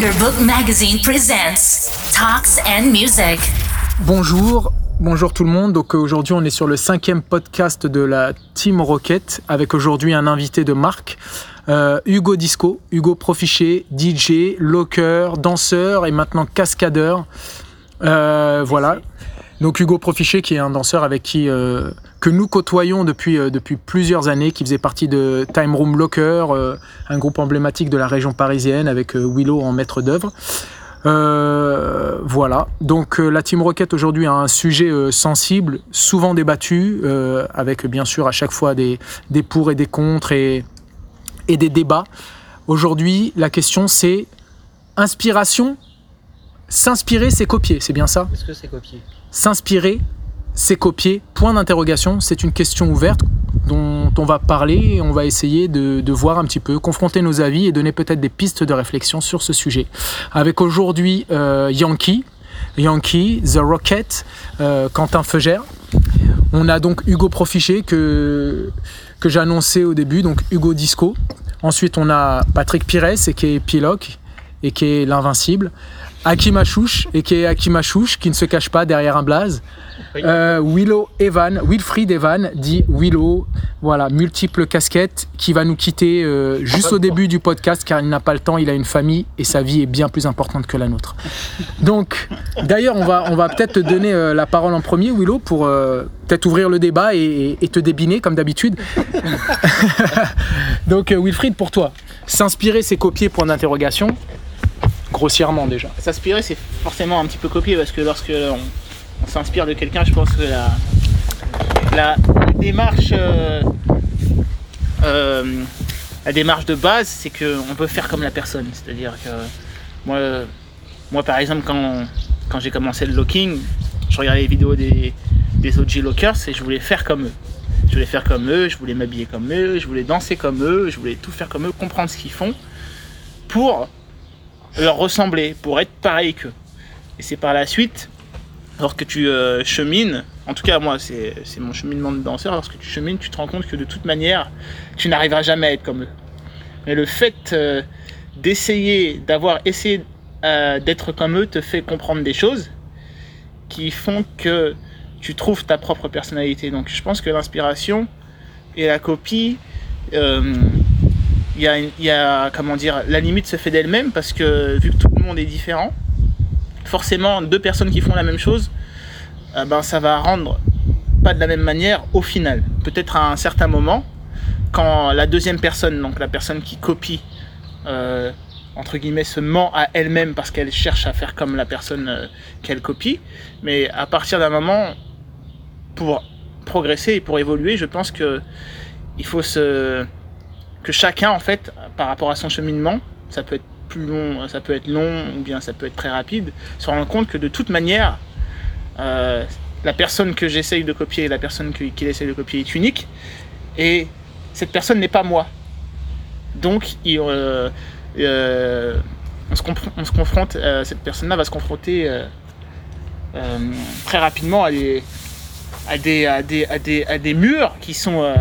Thunderbook Magazine presents Talks and Music. Bonjour, bonjour tout le monde. Donc euh, aujourd'hui on est sur le cinquième podcast de la Team Rocket avec aujourd'hui un invité de marque, euh, Hugo Disco, Hugo Profiché, DJ, locker, danseur et maintenant cascadeur. Euh, voilà. Donc Hugo Profiché qui est un danseur avec qui euh, que nous côtoyons depuis, euh, depuis plusieurs années, qui faisait partie de Time Room Locker, euh, un groupe emblématique de la région parisienne avec Willow en maître d'œuvre. Voilà. Donc la Team Rocket aujourd'hui a un sujet sensible, souvent débattu, avec bien sûr à chaque fois des, pour et des contre et, et des débats. Aujourd'hui, la question c'est inspiration, s'inspirer, c'est copier, c'est bien ça? Est-ce que c'est copié S'inspirer, c'est copier, point d'interrogation, c'est une question ouverte dont on va parler et on va essayer de, voir un petit peu, confronter nos avis et donner peut-être des pistes de réflexion sur ce sujet. Avec aujourd'hui euh, Yankee, Yankee, The Rocket, euh, Quentin Feugère. On a donc Hugo Profiché que, que annoncé au début, donc Hugo Disco. Ensuite, on a Patrick Pires, qui est Piloc, et qui est l'invincible. Hakim Achouche, et qui est Hakim Achouche, qui ne se cache pas derrière un blaze. Euh, Willow Evan, Wilfried Evan, dit Willow, voilà, multiples casquettes, qui va nous quitter euh, juste au début du podcast car il n'a pas le temps, il a une famille et sa vie est bien plus importante que la nôtre. Donc, d'ailleurs, on va, on va peut-être te donner euh, la parole en premier, Willow, pour peut-être ouvrir le débat et, et te débiner comme d'habitude. Donc, Wilfried, pour toi, s'inspirer, c'est copier, point d'interrogation, grossièrement déjà. S'inspirer, c'est forcément un petit peu copié parce que lorsque on, s'inspire de quelqu'un, je pense que la, démarche, euh, euh, la démarche de base, c'est qu'on peut faire comme la personne. C'est-à-dire que moi, moi, par exemple, quand, quand j'ai commencé le locking, je regardais les vidéos des, des OG lockers et je voulais faire comme eux. Je voulais faire comme eux, je voulais m'habiller comme eux, je voulais danser comme eux, je voulais tout faire comme eux, comprendre ce qu'ils font pour leur ressembler, pour être pareil qu'eux. Et c'est par la suite, lorsque tu euh, chemines, en tout cas moi c'est mon cheminement de danseur, lorsque tu chemines, tu te rends compte que de toute manière, tu n'arriveras jamais à être comme eux. Mais le fait euh, d'essayer, d'avoir essayé euh, d'être comme eux te fait comprendre des choses qui font que tu trouves ta propre personnalité. Donc je pense que l'inspiration et la copie, il y a, comment dire, la limite se fait d'elle-même parce que vu que tout le monde est différent, forcément deux personnes qui font la même chose, euh, ben ça va rendre pas de la même manière au final. Peut-être à un certain moment, quand la deuxième personne, donc la personne qui copie, euh, entre guillemets, se ment à elle-même parce qu'elle cherche à faire comme la personne euh, qu'elle copie. Mais à partir d'un moment, pour progresser et pour évoluer, je pense que il faut se que chacun en fait, par rapport à son cheminement, ça peut être plus long, ça peut être long ou bien ça peut être très rapide, se rendre compte que de toute manière, euh, la personne que j'essaye de copier et la personne qu'il essaye de copier est unique et cette personne n'est pas moi. Donc, il, euh, euh, on, se confronte, cette personne-là va se confronter très rapidement à des, à des, des, des, à des murs qui sont,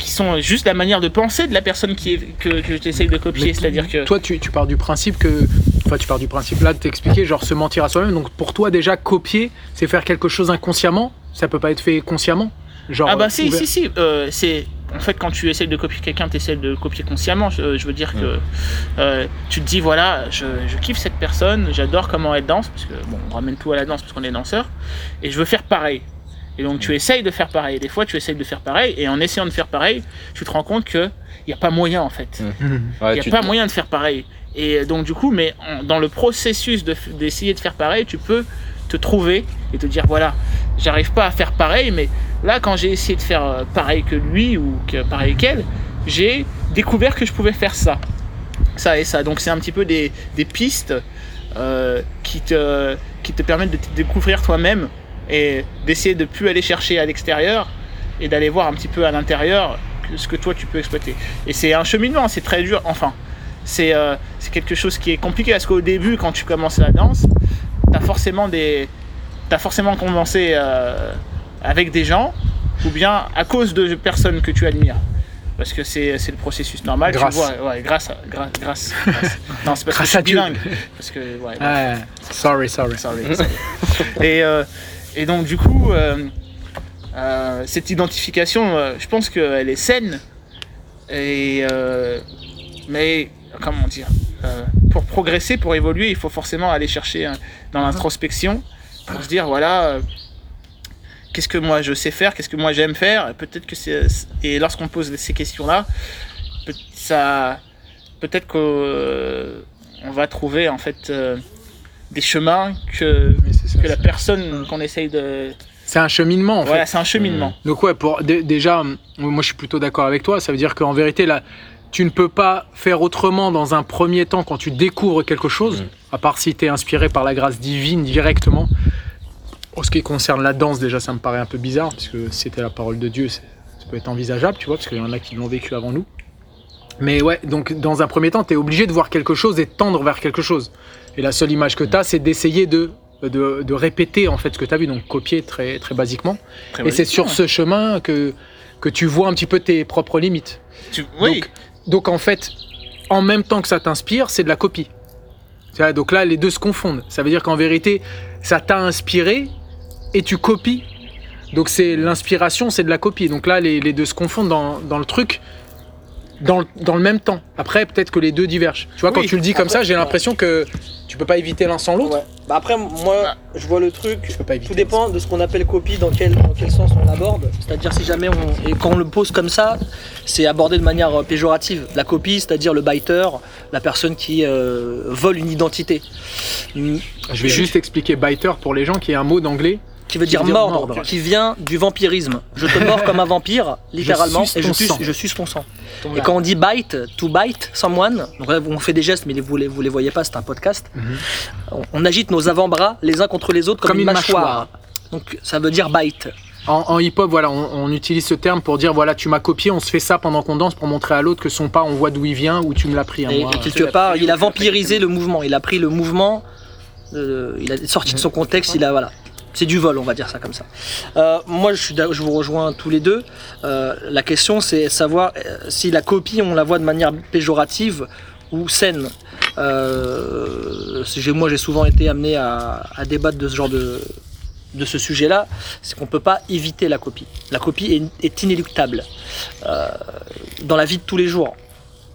qui sont juste la manière de penser de la personne qui est, que, que j'essaye de copier. C'est-à-dire que. Toi, tu, tu pars du principe que. Enfin, tu pars du principe là de t'expliquer, genre se mentir à soi-même. Donc, pour toi, déjà, copier, c'est faire quelque chose inconsciemment. Ça peut pas être fait consciemment? Genre, Ah bah euh, si, ouvert. si, si. euh, c'est en fait quand tu essayes de copier quelqu'un, tu essaies de copier consciemment. Je, je veux dire que euh, tu te dis voilà, je, je kiffe cette personne, j'adore comment elle danse parce que bon, on ramène tout à la danse parce qu'on est danseur et je veux faire pareil. Et donc tu essayes de faire pareil. Des fois tu essayes de faire pareil et en essayant de faire pareil, tu te rends compte que il y a pas moyen en fait. Mhm. Il n'y a pas moyen de faire pareil. Et donc du coup, mais en- dans le processus d'essayer de, faire pareil, tu peux te trouver et te dire voilà, j'arrive pas à faire pareil, mais là quand j'ai essayé de faire euh, pareil que lui ou que pareil qu'elle, j'ai découvert que je pouvais faire ça, ça et ça. Donc c'est un petit peu des, des pistes euh, qui te qui te permettent de te découvrir toi-même et d'essayer de plus aller chercher à l'extérieur et d'aller voir un petit peu à l'intérieur ce que toi tu peux exploiter. Et c'est un cheminement, c'est très dur. Enfin, c'est euh, quelque chose qui est compliqué parce qu'au début, quand tu commences la danse, t'as forcément des, t'as forcément commencé euh, avec des gens ou bien à cause de personnes que tu admires. parce que c'est le processus normal. Grâce. Tu vois, ouais, grâce, à, grâce, grâce, grâce. Non, c'est parce Grâce que je suis bilingue. Parce que, ouais, Ah, sorry, sorry. Sorry, sorry. et, euh, et donc du coup, euh, euh, cette identification, euh, je pense qu'elle est saine. Et, euh, mais comment dire Pour progresser, pour évoluer, il faut forcément aller chercher dans l'introspection pour se dire voilà. Qu'est-ce que moi je sais faire Qu'est-ce que moi j'aime faire Peut-être que c'est et lorsqu'on pose ces questions-là, ça, peut-être qu'on va trouver en fait des chemins que ça, la personne qu'on essaye de. C'est un cheminement en Voilà, fait. c'est un cheminement. Donc ouais, pour dé- déjà, hum, moi je suis plutôt d'accord avec toi. Ça veut dire qu'en vérité, là, tu ne peux pas faire autrement dans un premier temps quand tu découvres quelque chose, à part si tu es inspiré par la grâce divine directement. En ce qui concerne la danse, déjà, ça me paraît un peu bizarre, parce que c'était la parole de Dieu, ça peut être envisageable, tu vois, parce qu'il y en a qui l'ont vécu avant nous. Mais ouais, donc dans un premier temps, tu es obligé de voir quelque chose et de tendre vers quelque chose. Et la seule image que tu as, c'est d'essayer de, de, de répéter en fait ce que tu as vu, donc copier très, très basiquement. Très Et c'est sur ce chemin que, que tu vois un petit peu tes propres limites. Tu- Oui, Donc, donc en fait, en même temps que ça t'inspire, c'est de la copie. Donc là, les deux se confondent. Ça veut dire qu'en vérité, ça t'a inspiré et tu copies. Donc c'est l'inspiration, c'est de la copie. Donc là, les, les deux se confondent dans, dans le truc, dans le, dans le même temps. Après, peut-être que les deux divergent. Tu vois, quand tu le dis comme après, ça, j'ai l'impression que tu peux pas éviter l'un sans l'autre. Ouais. Bah après, moi, je vois le truc. Tu peux pas éviter. Tout dépend de ce qu'on appelle copie, dans quel, dans quel sens on l'aborde. C'est-à-dire si jamais on. Et quand on le pose comme ça, c'est abordé de manière euh, péjorative. La copie, c'est-à-dire le biter, la personne qui euh, vole une identité. Je vais juste expliquer biter pour les gens, qui est un mot d'anglais. Qui veut Qui dire dire mordre, mordre. qui vient du vampirisme. Je te mords comme un vampire, littéralement, et je suce, je suce ton sang. ton- Et quand on dit bite, to bite someone, donc là on fait des gestes, mais vous les, vous les voyez pas, c'est un podcast. Mhm. on, on agite nos avant-bras les uns contre les autres comme, Comme une, une mâchoire. mâchoire. Donc ça veut dire bite. En, en hip-hop, voilà, on, on utilise ce terme pour dire voilà, tu m'as copié, on se fait ça pendant qu'on danse pour montrer à l'autre que son pas, on voit d'où il vient ou tu me l'as pris. hein, Et, moi. et quelque part, il a vampirisé le mouvement. Il a pris le mouvement, euh, il a sorti de son contexte. Il a voilà. C'est du vol, on va dire ça comme ça. Euh, moi, je, suis, je vous rejoins tous les deux. Euh, la question, c'est savoir euh, si la copie, on la voit de manière péjorative ou saine. Moi, j'ai souvent été amené à, débattre de ce genre de, de ce sujet-là. C'est qu'on ne peut pas éviter la copie. La copie est, inéluctable. Dans la vie de tous les jours,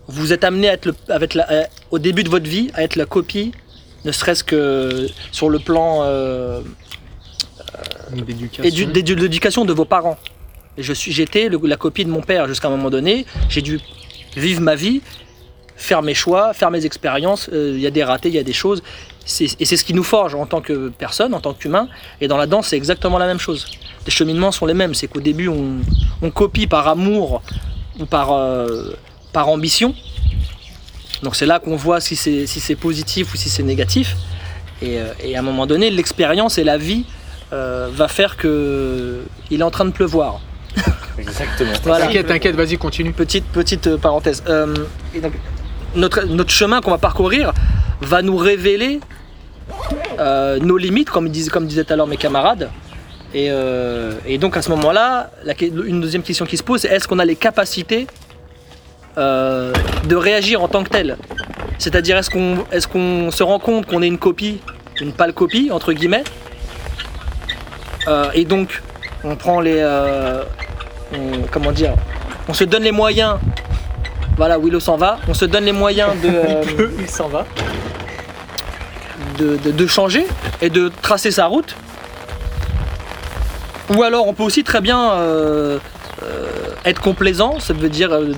vous êtes amené à être le- au début de votre vie à être la copie, ne serait-ce que sur le plan d'éducation. édu- d'édu- de vos parents. Je suis, j'étais la copie de mon père jusqu'à un moment donné. J'ai dû vivre ma vie, faire mes choix, faire mes expériences. Euh, Il y a des ratés, il y a des choses. Et c'est ce qui nous forge en tant que personne, en tant qu'humain. Et dans la danse, c'est exactement la même chose. Les cheminements sont les mêmes. C'est qu'au début, on, copie par amour ou par, euh, par ambition. Donc c'est là qu'on voit si c'est si positif ou si c'est négatif. Euh, et à un moment donné, l'expérience et la vie euh, va faire que il est en train de pleuvoir. Exactement. Voilà. T'inquiète, t'inquiète, vas-y, continue. Petite petite euh, parenthèse. Euh, et donc, notre notre chemin qu'on va parcourir va nous révéler euh, nos limites, comme disaient comme disaient l'heure mes camarades. Et, euh, et donc à ce moment-là, une deuxième question qui se pose, c'est est-ce qu'on a les capacités euh, de réagir en tant que tel? C'est-à-dire est-ce qu'on est qu'on se rend compte qu'on est une copie, une pâle copie entre guillemets, Euh, et donc on prend les, euh, on- comment dire, on se donne les moyens. Voilà, Willow s'en va. On se donne les moyens de, euh, Il s'en va. de, de- de changer et de tracer sa route. Ou alors on peut aussi très bien être complaisant, ça veut dire de-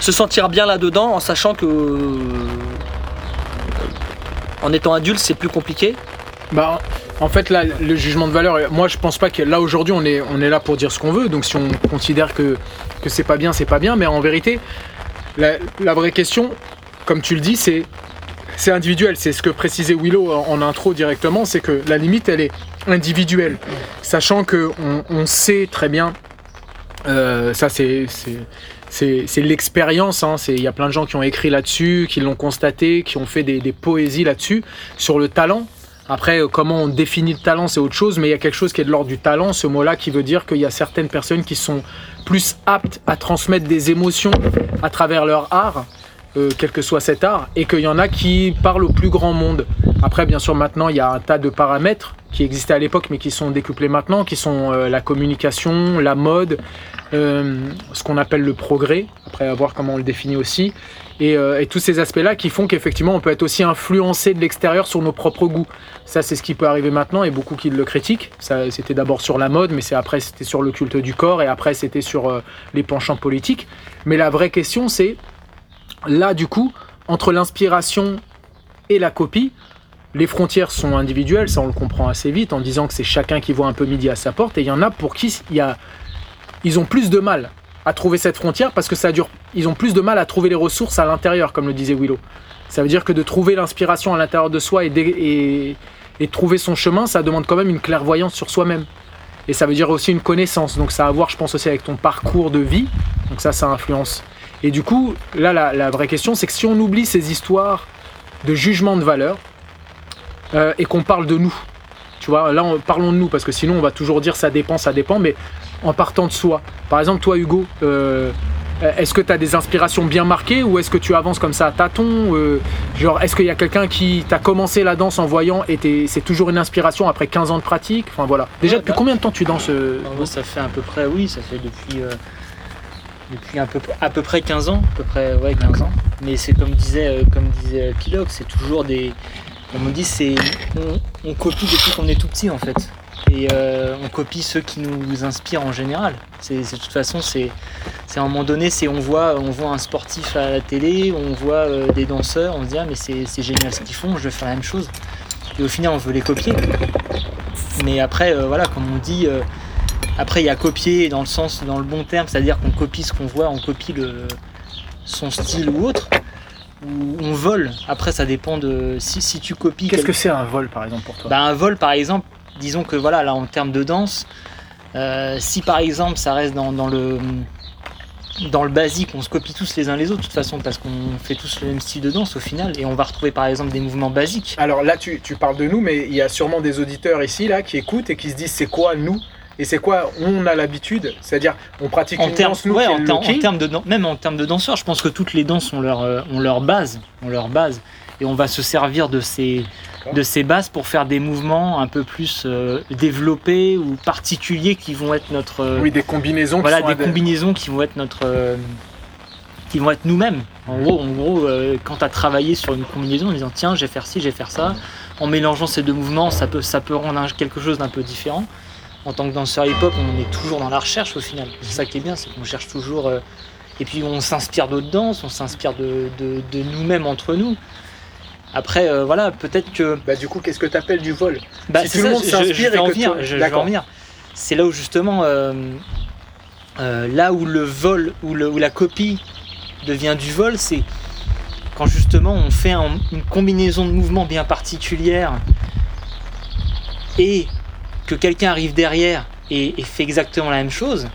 se sentir bien là-dedans en sachant que en étant adulte c'est plus compliqué. Bah, en fait, là, le jugement de valeur, moi, je pense pas que là, aujourd'hui, on est, on est là pour dire ce qu'on veut. Donc, si on considère que, que c'est pas bien, c'est pas bien. Mais en vérité, la, vraie question, comme tu le dis, c'est. C'est individuel, c'est ce que précisait Willow en, intro directement, c'est que la limite elle est individuelle, sachant que on, sait très bien, euh, ça c'est c'est- l'expérience, hein, il y a plein de gens qui ont écrit là-dessus, qui l'ont constaté, qui ont fait des poésies là-dessus, sur le talent. Après, euh, comment on définit le talent, c'est autre chose, mais il y a quelque chose qui est de l'ordre du talent, ce mot-là qui veut dire qu'il y a certaines personnes qui sont plus aptes à transmettre des émotions à travers leur art, euh, quel que soit cet art, et qu'il y en a qui parlent au plus grand monde. Après, bien sûr, maintenant, il y a un tas de paramètres qui existaient à l'époque, mais qui sont décuplés maintenant, qui sont euh, la communication, la mode, ce qu'on appelle le progrès, après à voir comment on le définit aussi, et, euh, et tous ces aspects-là qui font qu'effectivement on peut être aussi influencé de l'extérieur sur nos propres goûts. Ça, c'est ce qui peut arriver maintenant, et beaucoup qui le critiquent. Ça, c'était d'abord sur la mode, mais c'est après c'était sur le culte du corps, et après c'était sur euh, les penchants politiques. Mais la vraie question, c'est là du coup entre l'inspiration et la copie. Les frontières sont individuelles, ça on le comprend assez vite en disant que c'est chacun qui voit un peu midi à sa porte. Et il y en a pour qui y a, ils ont plus de mal à trouver cette frontière parce que ça dure. Ils ont plus de mal à trouver les ressources à l'intérieur, comme le disait Willow. Ça veut dire que de trouver l'inspiration à l'intérieur de soi et, trouver son chemin, ça demande quand même une clairvoyance sur soi-même. Et ça veut dire aussi une connaissance. Donc ça a à voir, je pense, aussi avec ton parcours de vie. Donc ça, ça influence. Et du coup, là, la, la vraie question, c'est que si on oublie ces histoires de jugement de valeur euh, et qu'on parle de nous, tu vois, là, on- parlons de nous, parce que sinon, on va toujours dire ça dépend, ça dépend, mais en partant de soi. Par exemple, toi, Hugo, euh, est-ce que tu as des inspirations bien marquées ou est-ce que tu avances comme ça à tâtons euh, Genre, est-ce qu'il y a quelqu'un qui t'a commencé la danse en voyant et c'est toujours une inspiration après 15 ans de pratique? Enfin voilà. Déjà, Ouais, depuis bah. combien de temps tu danses euh, Alors, moi, ça fait à peu près, oui, ça fait depuis, euh, depuis un peu, à peu près 15 ans, à peu près, ouais, 15 ans. Mais c'est comme disait, euh, comme disait Piloc, c'est toujours des, comme on dit, c'est, on, on copie depuis qu'on est tout petit en fait. Et euh, on copie ceux qui nous inspirent en général. C'est, de toute façon, c'est, à un moment donné, c'est on voit, on voit un sportif à la télé, on voit euh, des danseurs, on se dit ah mais c'est, génial ce qu'ils font, je vais faire la même chose. Et au final, on veut les copier. Mais après, euh, voilà, comme on dit, après il y a copier dans le sens, dans le bon terme, c'est-à-dire qu'on copie ce qu'on voit, on copie le, son style ou autre, ou on vole. Après, ça dépend de si, si tu copies. Qu'est-ce quel- que c'est un vol, par exemple, pour toi? Bah, un vol, par exemple, disons que voilà, là en termes de danse, euh, si par exemple ça reste dans, dans le dans le basique, on se copie tous les uns les autres de toute façon parce qu'on fait tous le même style de danse au final et on va retrouver par exemple des mouvements basiques. Alors là, tu, tu parles de nous, mais il y a sûrement des auditeurs ici là qui écoutent et qui se disent c'est quoi nous? Et c'est quoi on a l'habitude, c'est-à-dire on pratique En une danse nous ouais, en, en termes de même en termes de danseurs, je pense que toutes les danses ont leur, euh, ont leur base, ont leur base, et on va se servir de ces, de ces bases pour faire des mouvements un peu plus euh, développés ou particuliers qui vont être notre, euh, oui, des combinaisons. qui voilà sont des combinaisons qui vont être notre euh, qui vont être nous-mêmes. En gros en gros quand tu as travaillé sur une combinaison en disant tiens je vais faire ci je vais faire ça en mélangeant ces deux mouvements ça peut ça peut rendre un- quelque chose d'un peu différent. En tant que danseur hip-hop on est toujours dans la recherche au final. C'est ça qui est bien c'est qu'on cherche toujours et puis on s'inspire d'autres danses on s'inspire de, de- de nous-mêmes entre nous après euh, voilà peut-être que Bah, du coup, qu'est-ce que tu appelles du vol bah, Si tout le monde s'inspire et en que venir, tout- je- je vais D'accord. en venir. C'est là où justement, euh, euh, là où le vol, où, le- où la copie devient du vol, c'est quand justement on fait un- une combinaison de mouvements bien particulière et que quelqu'un arrive derrière et, et fait exactement la même chose,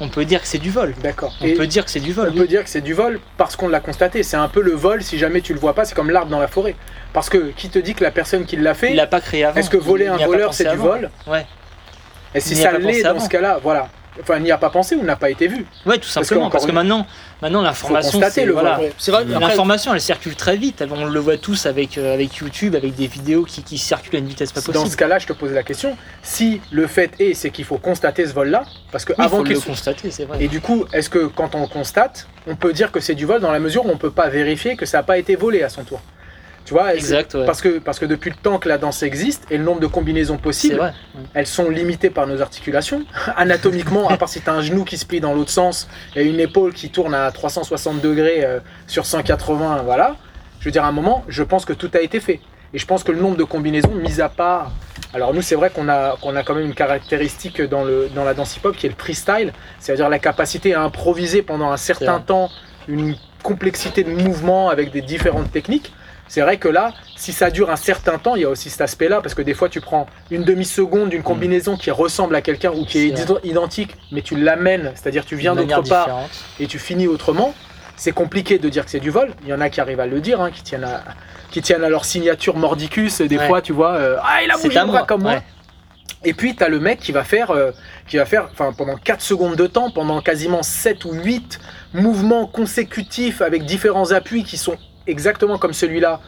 on peut dire que c'est du vol. D'accord. On Et peut dire que c'est du vol. on peut dire que c'est du vol parce qu'on l'a constaté. C'est un peu le vol si jamais tu le vois pas, c'est comme l'arbre dans la forêt. Parce que qui te dit que la personne qui l'a Il fait, l'a pas créé avant. est-ce que voler Il un voleur c'est du vol? Ouais. Et si Il ça l'est dans ce cas-là, voilà. Enfin, n'y a pas pensé ou n'a pas été vu. Ouais, tout simplement. Parce que une- maintenant, maintenant l'information, constater c'est le voilà, vol. c'est vrai. Après- L'information, elle circule très vite. On le voit tous avec euh, avec YouTube, avec des vidéos qui, qui circulent à une vitesse pas Dans possible. ce cas-là, je te pose la question. Si le fait est, c'est qu'il faut constater ce vol-là, parce que Oui, il avant faut qu'il le soit- constater, c'est vrai. Et du coup, est-ce que quand on le constate, on peut dire que c'est du vol dans la mesure où on peut pas vérifier que ça n'a pas été volé à son tour? Tu vois Exact, ouais. Parce que, parce que depuis le temps que la danse existe et le nombre de combinaisons possibles, vrai. elles sont limitées par nos articulations. Anatomiquement, à part si tu as un genou qui se plie dans l'autre sens et une épaule qui tourne à 360 degrés euh, sur 180, voilà. Je veux dire, à un moment, je pense que tout a été fait. Et je pense que le nombre de combinaisons, mis à part. Alors, nous, c'est vrai qu'on a, qu'on a quand même une caractéristique dans, le, dans la danse hip-hop qui est le freestyle, c'est-à-dire la capacité à improviser pendant un certain temps une complexité de mouvements avec des différentes techniques. C'est vrai que là, si ça dure un certain temps, il y a aussi cet aspect-là, parce que des fois, tu prends une demi-seconde d'une combinaison qui ressemble à quelqu'un ou qui est, Mm. Identique, mais tu l'amènes, c'est-à-dire tu viens d'autre part et tu finis autrement. c'est compliqué de dire que c'est du vol. Il y en a qui arrivent à le dire, hein, qui, tiennent à, qui tiennent à leur signature mordicus. Des Ouais. fois, tu vois, euh, ah, il a bougé le bras comme moi. ouais. Et puis, tu as le mec qui va faire, euh, qui va faire pendant 4 secondes de temps, pendant quasiment 7 ou 8 mouvements consécutifs avec différents appuis qui sont exactement comme celui-là,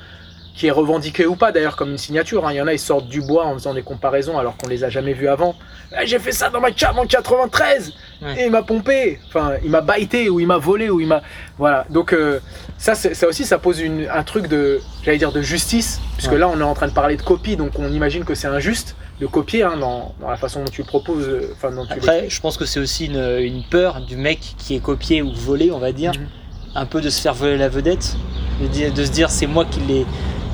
qui est revendiqué ou pas d'ailleurs comme une signature. hein. Il y en a, ils sortent du bois en faisant des comparaisons alors qu'on les a jamais vus avant. Ah, J'ai fait ça dans ma cave en 93 Ouais. et il m'a pompé, enfin il m'a baité ou il m'a volé ou il m'a voilà. Donc euh, ça, ça aussi, ça pose une- un truc de, j'allais dire de justice, puisque Ouais. là on est en train de parler de copie, donc on imagine que c'est injuste de copier hein, dans, dans la façon dont tu le proposes, euh, enfin dont tu Après, je pense que c'est aussi une, une peur du mec qui est copié ou volé, on va dire, Mhm. Un peu de se faire voler la vedette, de, dire- de se dire c'est moi qui l'ai.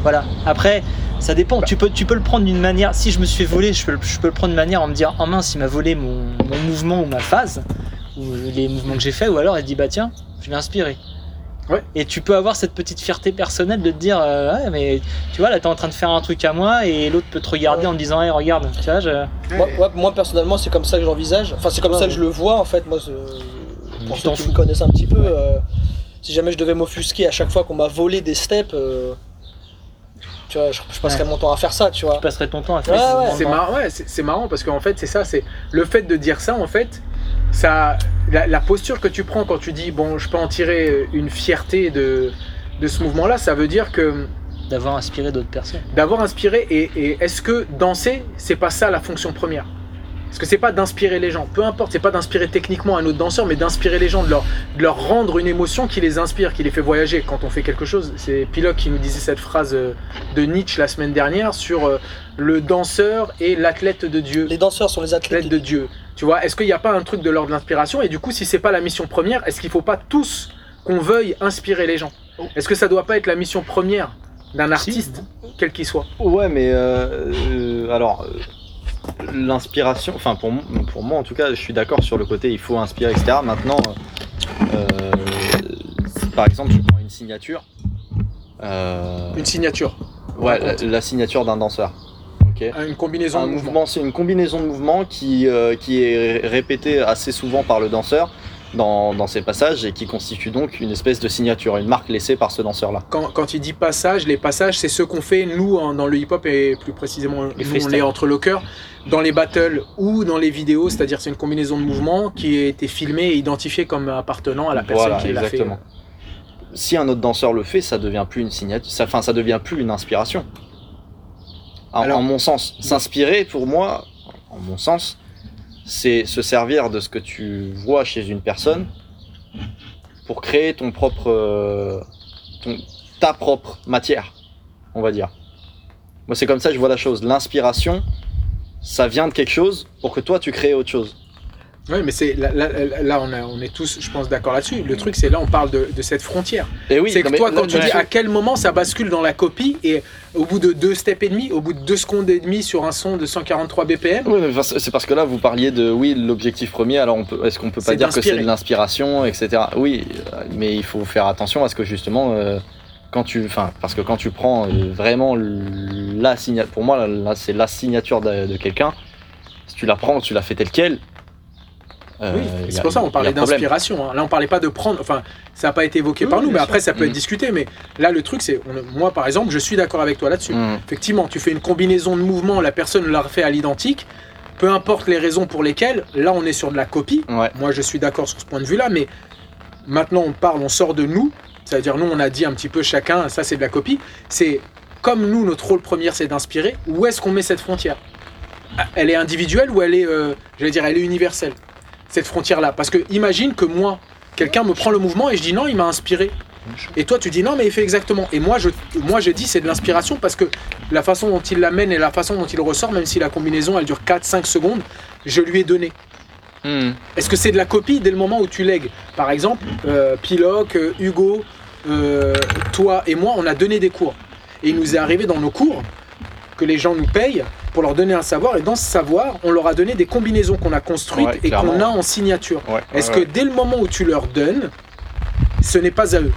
Voilà. Après, ça dépend. Bah. Tu, peux, tu peux le prendre d'une manière. Si je me suis fait voler, je peux, le- je peux le prendre d'une manière en me dire oh mince, il m'a volé mon, mon mouvement ou ma phase, ou les mouvements que j'ai fait, ou alors il dit bah tiens, je l'ai inspiré. Ouais. Et tu peux avoir cette petite fierté personnelle de te dire euh, ouais, mais tu vois, là t'es en train de faire un truc à moi et l'autre peut te regarder en te disant hey, regarde, tu vois, je. Moi, moi- moi, personnellement, c'est comme ça que j'envisage. Enfin, c'est comme Ouais, ça que ouais. je le vois en fait. Moi, pour Tu ceux qui me connaissent un petit peu, euh, si jamais je devais m'offusquer à chaque fois qu'on m'a volé des steps, euh, tu vois, je, je passerais Ouais. mon temps à faire ça, tu vois. Tu passerais ton temps à faire Ouais, ce ouais. mouvement. C'est marrant, ouais, c'est c'est marrant parce qu'en fait, c'est ça, c'est le fait de dire ça, en fait, ça, la, la posture que tu prends quand tu dis, bon, je peux en tirer une fierté de, de ce mouvement-là, ça veut dire que d'avoir inspiré d'autres personnes. d'avoir inspiré, et, et est-ce que danser, c'est pas ça la fonction première? Parce que c'est pas d'inspirer les gens, peu importe, c'est pas d'inspirer techniquement un autre danseur, mais d'inspirer les gens, de leur, de leur rendre une émotion qui les inspire, qui les fait voyager quand on fait quelque chose. C'est Pilote qui nous disait cette phrase euh, de Nietzsche la semaine dernière sur euh, le danseur et l'athlète de Dieu. Les danseurs sont les athlètes. De Dieu. Tu vois, est-ce qu'il n'y a pas un truc de l'ordre de l'inspiration? Et du coup, si c'est pas la mission première, est-ce qu'il faut pas tous qu'on veuille inspirer les gens? Est-ce que ça doit pas être la mission première d'un artiste, quel qu'il soit? Ouais, mais euh, euh, alors euh, l'inspiration, enfin pour, mo- pour moi en tout cas, je suis d'accord sur le côté il faut inspirer, etc. Maintenant, euh, si par exemple, tu prends une signature, euh, Une signature, ouais, la, la signature d'un danseur, ok. une combinaison Un de mouvements. mouvement, c'est une combinaison de mouvements qui, euh, qui est répétée assez souvent par le danseur dans, dans ses passages et qui constitue donc une espèce de signature, une marque laissée par ce danseur-là. Quand, quand il dit passage, les passages, c'est ce qu'on fait nous en- dans le hip-hop et plus précisément nous, on est entre lockers dans les battles ou dans les vidéos, c'est-à-dire c'est une combinaison de mouvements qui a été filmée et identifiée comme appartenant à la personne Voilà, qui l'a fait. Si un autre danseur le fait, ça devient plus une signature, ça, enfin, ça devient plus une inspiration. Alors- en mon sens, s'inspirer pour moi, en mon sens, c'est se servir de ce que tu vois chez une personne pour créer ton propre, euh, ton- ta propre matière, on va dire. Moi, c'est comme ça que je vois la chose. L'inspiration, ça vient de quelque chose pour que toi tu crées autre chose. Oui, mais c'est là, là, là, on, a- on est tous, je pense, d'accord là-dessus. Le truc, c'est là, on parle de, de cette frontière. Et oui, c'est que mais toi, quand tu dis à quel moment ça bascule dans la copie, et au bout de deux steps et demi, au bout de deux secondes et demi sur un son de 143 BPM, Oui, mais c'est parce que là, vous parliez de oui, l'objectif premier. Alors, est-ce qu'on peut pas dire que c'est de l'inspiration, etc. Oui, euh, mais il faut faire attention parce que justement, euh, quand tu, enfin, parce que quand tu prends euh, vraiment la signature, pour moi, là, c'est la signature de, de quelqu'un. Si tu la prends, tu la fais telle quelle. Euh, Oui, c'est pour ça qu'on parlait d'inspiration. hein. Là, on parlait pas de prendre. Enfin, ça n'a pas été évoqué Oui, par nous, mais sûr. après, ça peut être Mhm. discuté. Mais là, le truc, c'est. Moi, par exemple, je suis d'accord avec toi là-dessus. Mhm. Effectivement, tu fais une combinaison de mouvements, la personne l'a refait à l'identique. Peu importe les raisons pour lesquelles, là, on est sur de la copie. Ouais. Moi, je suis d'accord sur ce point de vue-là, mais maintenant, on parle, on sort de nous. C'est-à-dire, nous, on a dit un petit peu chacun, ça, c'est de la copie. C'est comme nous, notre rôle premier, c'est d'inspirer. Où est-ce qu'on met cette frontière? Elle est individuelle ou elle est, euh, j'allais dire, elle est universelle? Cette frontière-là. Parce que imagine que moi, quelqu'un me prend le mouvement et je dis non, il m'a inspiré. Et toi, tu dis non, mais il fait exactement. Et moi, je, moi, je dis c'est de l'inspiration parce que la façon dont il l'amène et la façon dont il ressort, même si la combinaison elle dure 4-5 secondes, je lui ai donné. Mhm. Est-ce que c'est de la copie dès le moment où tu lègues Par exemple, euh, Piloc, euh, Hugo, euh, toi et moi, on a donné des cours. Et il nous est arrivé dans nos cours que les gens nous payent pour leur donner un savoir. Et dans ce savoir, on leur a donné des combinaisons qu'on a construites Ouais, et qu'on a en signature. Ouais, Est-ce ouais, que dès le moment où tu leur donnes, ce n'est pas à eux?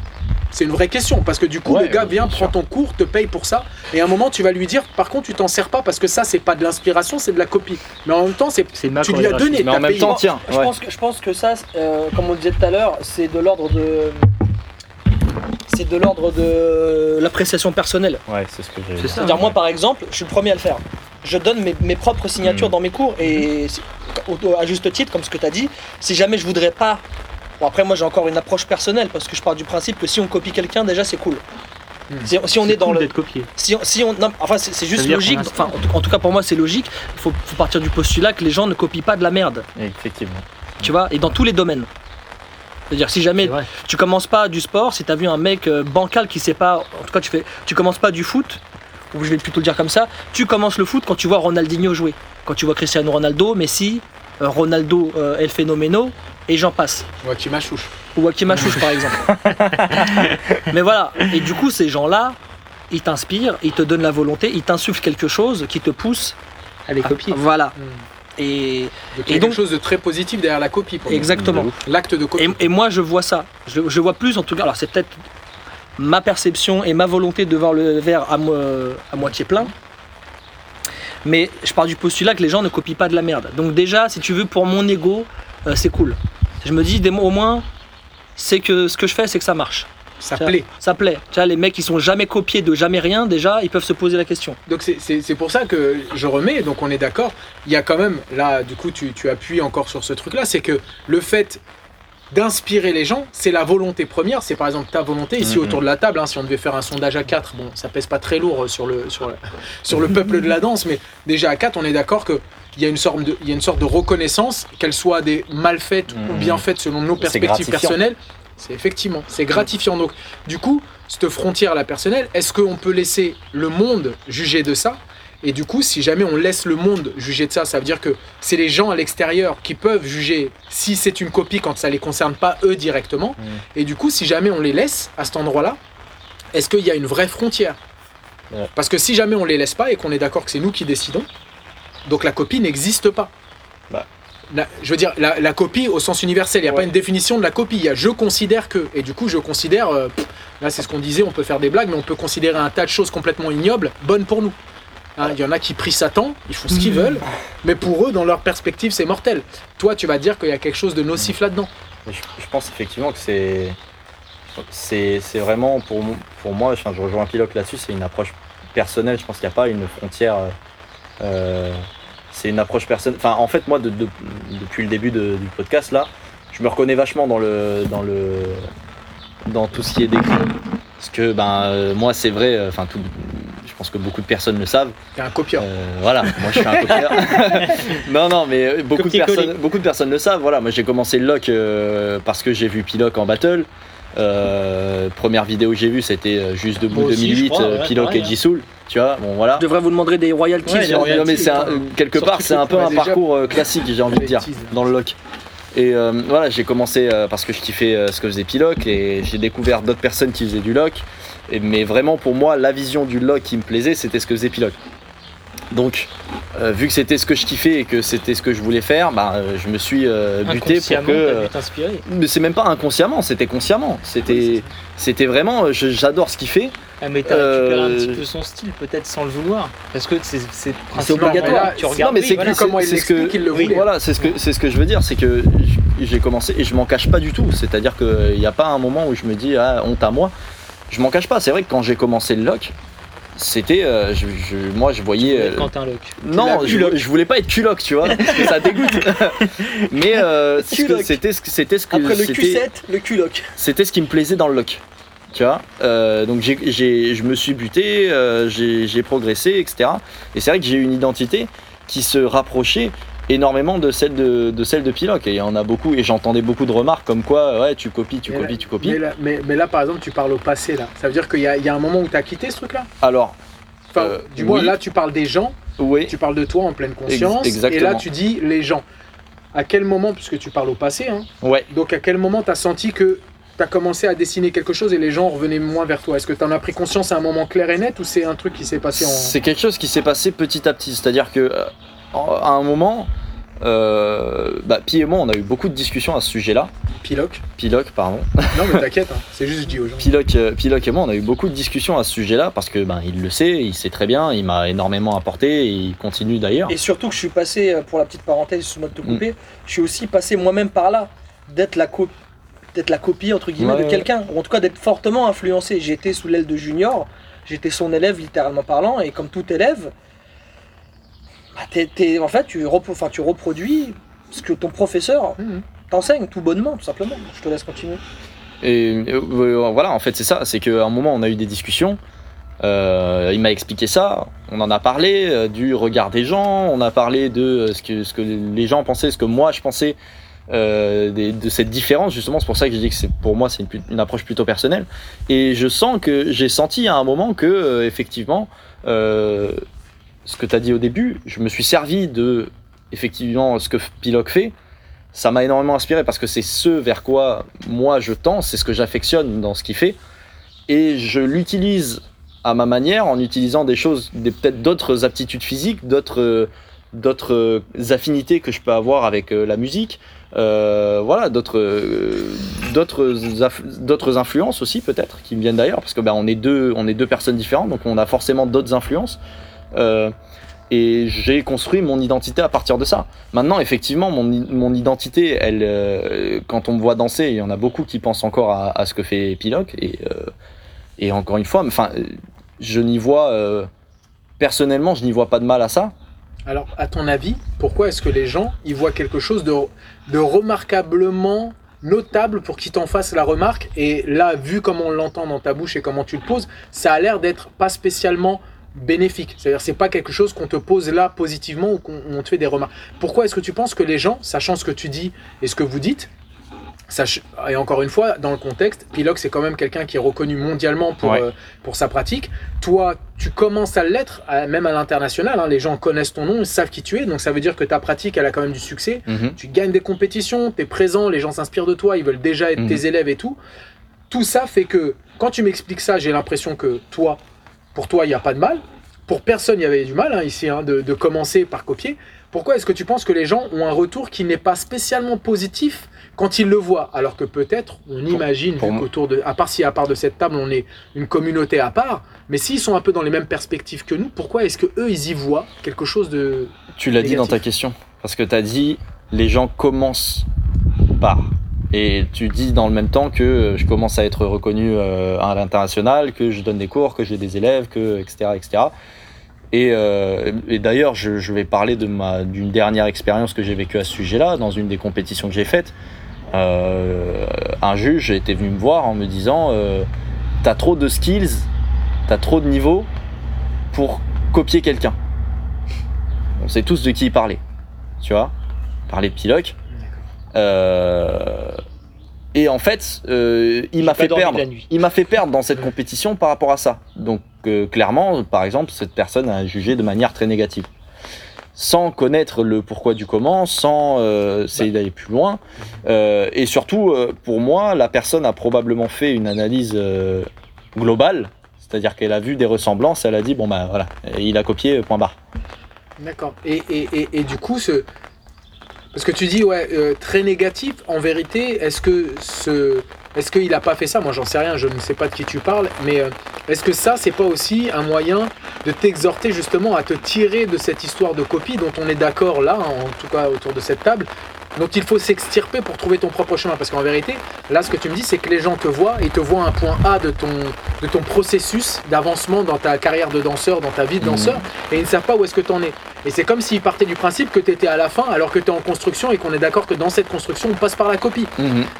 C'est une vraie question parce que du coup, Ouais, le gars vient, prend ton cours, te paye pour ça, et à un moment, tu vas lui dire, par contre, tu t'en sers pas parce que ça, c'est pas de l'inspiration, c'est de la copie. Mais en même temps, c'est tu lui as donné, Mais en t'as même payé. temps, tiens, Je, pense que, je pense que ça, euh, comme on disait tout à l'heure, c'est de l'ordre de. c'est de l'ordre de l'appréciation personnelle. Ouais, c'est ce que j'ai. C'est-à-dire moi par exemple, je suis le premier à le faire. Je donne mes, mes propres signatures Mhm. dans mes cours et au- à juste titre, comme ce que tu as dit, si jamais je voudrais pas... Bon après moi j'ai encore une approche personnelle parce que je pars du principe que si on copie quelqu'un déjà c'est cool. Si, si on est, dans cool le... copié. Si on, si on- non, enfin c'est juste logique, enfin en tout, cas pour moi c'est logique, il faut, faut partir du postulat que les gens ne copient pas de la merde, Effectivement. tu vois, et dans tous les domaines. C'est-à-dire si jamais tu commences pas du sport, si tu as vu un mec euh, bancal qui sait pas, en tout cas tu fais, tu commences pas du foot, ou je vais plutôt le dire comme ça, tu commences le foot quand tu vois Ronaldinho jouer, quand tu vois Cristiano Ronaldo, Messi, euh, Ronaldo euh, El Fenomeno, et j'en passe. Ouais, qui m'achouche. Ou Hakim Achouche par exemple. Mais voilà, et du coup ces gens-là, ils t'inspirent, ils te donnent la volonté, ils t'insufflent quelque chose qui te pousse. À les copier. Voilà. Mm. Et Donc, il y a Et quelque chose de très positif derrière la copie. Pour moi. exactement. L'acte de copie. Et, et moi, je vois ça. Je, je vois plus, en tout cas, alors c'est peut-être ma perception et ma volonté de voir le verre à, mo- à moitié plein. Mais je pars du postulat que les gens ne copient pas de la merde. Donc déjà, si tu veux, pour mon ego, euh, c'est cool. Je me dis, au moins, c'est que ce que je fais, c'est que ça marche. Ça plaît. Ça plaît. Tu vois, les mecs qui sont jamais copiés de jamais rien, déjà, ils peuvent se poser la question. Donc c'est- pour ça que je remets, donc on est d'accord, il y a quand même, là du coup tu, tu appuies encore sur ce truc-là, c'est que le fait d'inspirer les gens, c'est la volonté première, c'est par exemple ta volonté, ici Mhm. autour de la table, hein, si on devait faire un sondage à 4, bon ça pèse pas très lourd sur le, sur le, sur le peuple de la danse, mais déjà à 4 on est d'accord que il y, a une sorte de, il y a une sorte de reconnaissance, qu'elle soit des mal faites ou Mhm. bien faites selon nos perspectives personnelles, c'est effectivement, c'est gratifiant. Donc du coup, cette frontière la personnelle, est-ce qu'on peut laisser le monde juger de ça? Et du coup, si jamais on laisse le monde juger de ça, ça veut dire que c'est les gens à l'extérieur qui peuvent juger si c'est une copie quand ça les concerne pas eux directement. Mm. Et du coup, si jamais on les laisse à cet endroit-là, est-ce qu'il y a une vraie frontière? Ouais. Parce que si jamais on les laisse pas et qu'on est d'accord que c'est nous qui décidons, donc la copie n'existe pas. Bah. La- je veux dire, la, la copie au sens universel, il n'y a Ouais. pas une définition de la copie. Il y a je considère que. Et du coup, je considère. euh, pff, là, c'est ce qu'on disait, on peut faire des blagues, mais on peut considérer un tas de choses complètement ignobles bonnes pour nous. Hein, Il y en a qui prient Satan, ils font ce qu'ils veulent, mais pour eux, dans leur perspective, c'est mortel. Toi, tu vas dire qu'il y a quelque chose de nocif là-dedans. Je, je pense effectivement que c'est c'est c'est vraiment pour, pour moi, enfin, je rejoins Piloc là-dessus, c'est une approche personnelle. Je pense qu'il n'y a pas une frontière. euh, euh, c'est une approche personnelle. Enfin, en fait, moi, de- de- depuis le début de- du podcast là, je me reconnais vachement dans le dans le dans tout ce qui est décrit. Parce que ben euh, moi, c'est vrai. euh, Enfin, tout- pense que beaucoup de personnes le savent. Il y a un copieur. Euh, voilà, moi je suis un copieur. non, non, mais euh, beaucoup de, personnes, beaucoup de personnes le savent. Voilà, moi j'ai commencé le lock euh, parce que j'ai vu Piloc en battle. Euh, première vidéo que j'ai vue, c'était juste debout Moi aussi, 2008, je crois, ouais, Piloc pareil, et hein. Jisoo. Tu vois, bon voilà. Je devrais vous demander des royalties. Ouais, royalties. Non, mais c'est un- putain. quelque part, c'est un peu un déjà- parcours classique, j'ai envie de dire, dans le lock. Et euh, voilà, j'ai commencé euh, parce que je kiffais euh, ce que faisait Piloc et j'ai découvert d'autres personnes qui faisaient du lock. Et, mais vraiment, pour moi, la vision du lock qui me plaisait, c'était ce que faisait Piloc. Donc, euh, vu que c'était ce que je kiffais et que c'était ce que je voulais faire, bah, euh, je me suis euh, buté pour que. t'inspirer. mais c'est même pas inconsciemment, c'était consciemment. C'était, c'était vraiment. J'adore ce qu'il fait. Ah, mais t'as récupéré un petit peu son style, peut-être sans le vouloir. Parce que c'est c'est C'est obligatoire. là, Tu non, regardes, mais oui, c'est voilà. comment il ce que- il le oui. Voilà, c'est ce que c'est ce que je veux dire, c'est que j'ai commencé et je m'en cache pas du tout. C'est-à-dire qu'il n'y a pas un moment où je me dis ah honte à moi. Je m'en cache pas. C'est vrai que quand j'ai commencé le lock, c'était euh, je, je- moi je voyais. euh, Quentin Locke. non, je, culoc. je voulais pas être culoc, tu vois, parce que ça dégoûte. Mais euh, Culoc. c'était ce que c'était ce que Après le c'était- Q7, le Q-Lock. c'était ce qui me plaisait dans le lock. Tu vois Euh, Donc j'ai, j'ai- je me suis buté, j'ai, progressé, etc. Et c'est vrai que j'ai une identité qui se rapprochait énormément de celle de, de celle de Piloc. Et il y en a beaucoup, et j'entendais beaucoup de remarques comme quoi, ouais, tu copies, tu Mais copies, là- tu copies. Mais là, mais, mais là, par exemple, tu parles au passé, là. Ça veut dire qu'il y, a- il y a un moment où tu as quitté ce truc-là? Alors, Enfin, Euh, du moins, oui. là, tu parles des gens, oui, tu parles de toi en pleine conscience, Ex- et là, exactement. tu dis les gens. À quel moment, puisque tu parles au passé, hein, ouais. donc à quel moment tu as senti que tu as commencé à dessiner quelque chose et les gens revenaient moins vers toi? Est-ce que tu en as pris conscience à un moment clair et net ou c'est un truc qui s'est passé en. C'est quelque chose qui s'est passé petit à petit. C'est-à-dire que euh, à un moment, euh, bah, Pi et moi, on a eu beaucoup de discussions à ce sujet-là. Piloc Piloc, pardon. Non, mais t'inquiète, hein, c'est juste je dis aux gens. Piloc, euh, Piloc et moi, on a eu beaucoup de discussions à ce sujet-là parce que ben, il le sait, il sait très bien, il m'a énormément apporté et il continue d'ailleurs. Et surtout que je suis passé, euh, pour la petite parenthèse, sous moi de te Mm. couper, je suis aussi passé moi-même par là, d'être la co- d'être la copie entre guillemets Ouais, de ouais. quelqu'un, ou en tout cas d'être fortement influencé. J'étais sous l'aile de Junior, j'étais son élève littéralement parlant, et comme tout élève, bah, t'es- en fait tu, repro- enfin, tu reproduis ce que ton professeur Mhm. t'enseigne tout bonnement, tout simplement. Je te laisse continuer. Et euh, euh, voilà, en fait, c'est ça. C'est qu'à un moment, on a eu des discussions. Euh, il m'a expliqué ça. On en a parlé euh, du regard des gens. On a parlé de euh, ce que, ce que les gens pensaient, ce que moi je pensais euh, des- de cette différence. Justement, c'est pour ça que je dis que c'est pour moi c'est une, une approche plutôt personnelle. Et je sens que j'ai senti à un moment que euh, effectivement, euh, ce que tu as dit au début, je me suis servi de effectivement ce que Piloc fait ça m'a énormément inspiré parce que c'est ce vers quoi moi je tends, c'est ce que j'affectionne dans ce qu'il fait. Et je l'utilise à ma manière en utilisant des choses, des- peut-être d'autres aptitudes physiques, d'autres d'autres affinités que je peux avoir avec euh, la musique, euh, voilà, d'autres euh, d'autres d'autres influences aussi peut-être qui me viennent d'ailleurs parce que ben on est deux on est deux personnes différentes donc on a forcément d'autres influences. Euh, et j'ai construit mon identité à partir de ça. Maintenant, effectivement, mon, identité, elle, euh, quand on me voit danser, il y en a beaucoup qui pensent encore à, ce que fait Piloc. Et, euh, et encore une fois, enfin, je n'y vois, personnellement, je n'y vois pas de mal à ça. Alors, à ton avis, pourquoi est-ce que les gens y voient quelque chose de remarquablement notable pour qu'ils t'en fassent la remarque? Et là, vu comment on l'entend dans ta bouche et comment tu le poses, ça a l'air d'être pas spécialement bénéfique. C'est-à-dire, c'est pas quelque chose qu'on te pose là positivement ou qu'on on te fait des remarques. Pourquoi est-ce que tu penses que les gens, sachant ce que tu dis et ce que vous dites, sach- et encore une fois, dans le contexte, Pilox c'est quand même quelqu'un qui est reconnu mondialement pour, Ouais. euh, pour sa pratique. Toi, tu commences à l'être, même à l'international. hein, les gens connaissent ton nom, ils savent qui tu es. Donc ça veut dire que ta pratique, elle a quand même du succès. Tu gagnes des compétitions, tu es présent, les gens s'inspirent de toi, ils veulent déjà être Mhm. tes élèves et tout. Tout ça fait que quand tu m'expliques ça, j'ai l'impression que toi, pour toi, il n'y a pas de mal. Pour personne, il y avait du mal hein, ici hein, de, de commencer par copier. Pourquoi est-ce que tu penses que les gens ont un retour qui n'est pas spécialement positif quand ils le voient? Alors que peut-être, on imagine, pour vu qu'autour de, à part si à part de cette table, on est une communauté à part, mais s'ils sont un peu dans les mêmes perspectives que nous, pourquoi est-ce que eux ils y voient quelque chose de Tu l'as dit dans ta question. Parce que tu as dit, les gens commencent par. Et tu dis dans le même temps que je commence à être reconnu euh, à l'international, que je donne des cours, que j'ai des élèves, que etc. etc. Et, euh, et d'ailleurs, je, vais parler de ma d'une dernière expérience que j'ai vécue à ce sujet-là, dans une des compétitions que j'ai faites. Euh, un juge était venu me voir en me disant T'as trop de skills, t'as trop de niveau pour copier quelqu'un. On sait tous de qui il parlait. Tu vois parlait de Piloc. Euh, et en fait, euh, il m'a fait perdre. Il m'a fait perdre dans cette compétition par rapport à ça. Donc euh, clairement, par exemple, cette personne a jugé de manière très négative. Sans connaître le pourquoi du comment, sans euh, essayer d'aller plus loin. Euh, et surtout, euh, pour moi, la personne a probablement fait une analyse globale. C'est-à-dire qu'elle a vu des ressemblances, elle a dit, bon bah voilà, il a copié, point barre. D'accord. Et, et, et, et du coup, ce... parce que tu dis, ouais, euh, très négatif, en vérité, est-ce que ce... Est-ce qu'il n'a pas fait ça? Moi, j'en sais rien, je ne sais pas de qui tu parles, mais euh, est-ce que ça, c'est pas aussi un moyen de t'exhorter justement à te tirer de cette histoire de copie dont on est d'accord là, en tout cas autour de cette table, dont il faut s'extirper pour trouver ton propre chemin Parce qu'en vérité, là, ce que tu me dis, c'est que les gens te voient et te voient un point A de ton, de ton processus d'avancement dans ta carrière de danseur, dans ta vie de Mhm. danseur, et ils ne savent pas où est-ce que tu en es. Et c'est comme s'ils partaient du principe que tu étais à la fin alors que tu es en construction et qu'on est d'accord que dans cette construction, on passe par la copie.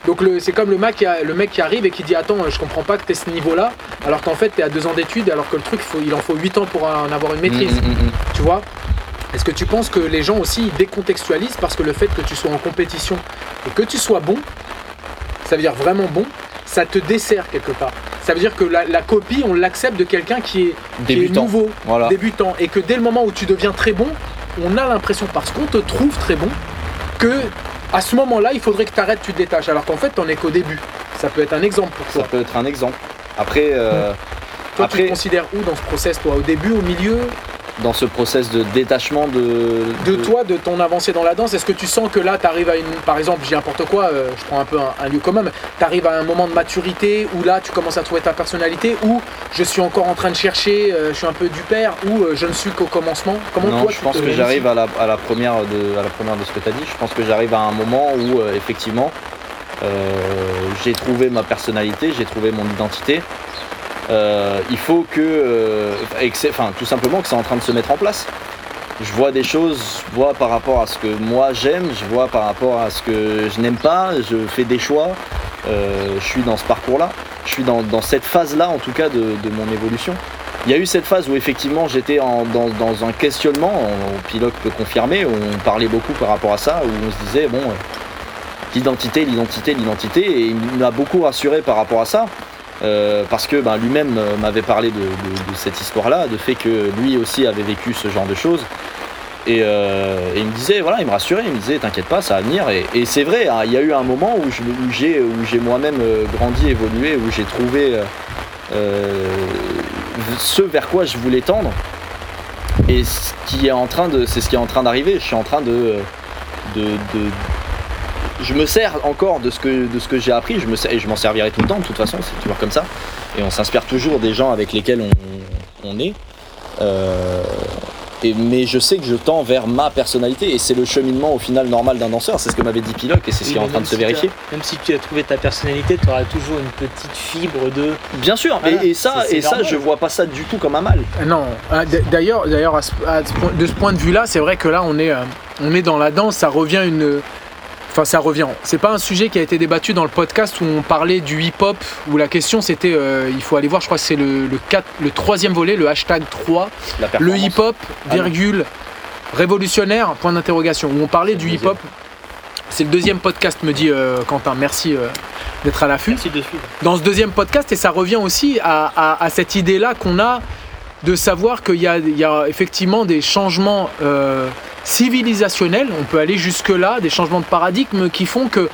Donc le- c'est comme le mec, qui a- le mec qui arrive et qui dit Attends, je comprends pas que tu es ce niveau-là, alors qu'en fait tu es à deux ans d'études, alors que le truc, il faut- il en faut huit ans pour en avoir une maîtrise. Mm, mm, mm, mm. Tu vois? Est-ce que tu penses que les gens aussi ils décontextualisent parce que le fait que tu sois en compétition et que tu sois bon, ça veut dire vraiment bon, ça te dessert quelque part. Ça veut dire que la, la copie, on l'accepte de quelqu'un qui est, qui est Débutant. nouveau, Voilà. débutant, et que dès le moment où tu deviens très bon, on a l'impression, parce qu'on te trouve très bon, que à ce moment-là, il faudrait que tu arrêtes, tu te détaches, alors qu'en fait, t'en es qu'au début. Ça peut être un exemple pour Ça toi. peut être un exemple. Après, euh, Toi, tu te considères où dans ce process, toi? Au début, au milieu? Dans ce process de détachement de, de toi, de ton avancée dans la danse, est-ce que tu sens que là, tu arrives à une. Par exemple, dis n'importe quoi, euh, je prends un peu un, un lieu commun, tu arrives à un moment de maturité où là, tu commences à trouver ta personnalité, ou je suis encore en train de chercher, euh, je suis un peu du père, ou euh, je ne suis qu'au commencement? Comment Non, toi, je tu pense que j'arrive à la, à, la première de, à la première de ce que tu as dit. Je pense que j'arrive à un moment où, effectivement, j'ai trouvé ma personnalité, j'ai trouvé mon identité. Euh, il faut que, euh, enfin, tout simplement que c'est en train de se mettre en place. Je vois des choses, je vois par rapport à ce que moi j'aime, je vois par rapport à ce que je n'aime pas, je fais des choix. Euh, je suis dans ce parcours-là, je suis dans, dans cette phase-là en tout cas de, de mon évolution. Il y a eu cette phase où effectivement j'étais dans, dans un questionnement, on- Pilote peut confirmer, on parlait beaucoup par rapport à ça, où on se disait bon, euh, l'identité, l'identité, l'identité, et il m'a beaucoup rassuré par rapport à ça. Euh, parce que ben, lui-même euh, m'avait parlé de, cette histoire-là, de fait que lui aussi avait vécu ce genre de choses. Et, euh, et il me disait, voilà, il me rassurait, il me disait, t'inquiète pas, ça va venir. Et, c'est vrai, hein, il y a eu un moment où j'ai où moi-même grandi, évolué, où j'ai trouvé ce vers quoi je voulais tendre. Et c'est ce qui est en train d'arriver. Je suis en train de, de, de- je me sers encore de ce que, de ce que j'ai appris. Je me sers- et je m'en servirai tout le temps. De toute façon, c'est toujours comme ça. Et on s'inspire toujours des gens avec lesquels on, on est. Euh, et- mais je sais que je tends vers ma personnalité et c'est le cheminement au final normal d'un danseur. C'est ce que m'avait dit Piloc et c'est ce qui est en train de se vérifier. Même si tu as trouvé ta personnalité, tu auras toujours une petite fibre de. Bien sûr. Voilà, et, et ça, et ça, normal. je vois pas ça du tout comme un mal. Non, ah, d- d'ailleurs, d'ailleurs à ce- à ce point- de ce point de vue-là, c'est vrai que là, on est, euh, on est dans la danse, ça revient une. Enfin, ça revient. C'est pas un sujet qui a été débattu dans le podcast où on parlait du hip-hop, où la question c'était, euh, il faut aller voir, je crois que c'est le, le, 4 le troisième volet, le hashtag 3, La le hip-hop, Ah virgule, révolutionnaire, point d'interrogation, où on parlait du hip-hop. C'est le deuxième podcast, me dit euh, Quentin. Merci euh, d'être à l'affût Merci de suivre. dans ce deuxième podcast et ça revient aussi à, à- à cette idée-là qu'on a de savoir qu'il y a, effectivement des changements euh, civilisationnels, on peut aller jusque-là, des changements de paradigme qui font que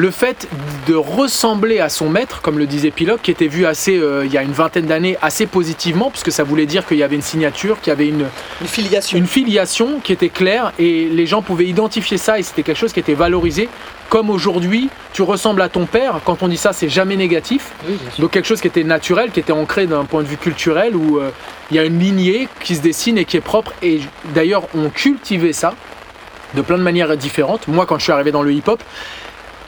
le fait de ressembler à son maître, comme le disait Pilote, qui était vu assez, euh, il y a une vingtaine d'années assez positivement, puisque ça voulait dire qu'il y avait une signature, qu'il y avait une, Une filiation. une filiation qui était claire et les gens pouvaient identifier ça et c'était quelque chose qui était valorisé. Comme aujourd'hui, tu ressembles à ton père, quand on dit ça, c'est jamais négatif. Oui. Donc quelque chose qui était naturel, qui était ancré d'un point de vue culturel, où euh, il y a une lignée qui se dessine et qui est propre. Et d'ailleurs, on cultivait ça de plein de manières différentes. Moi, quand je suis arrivé dans le hip-hop,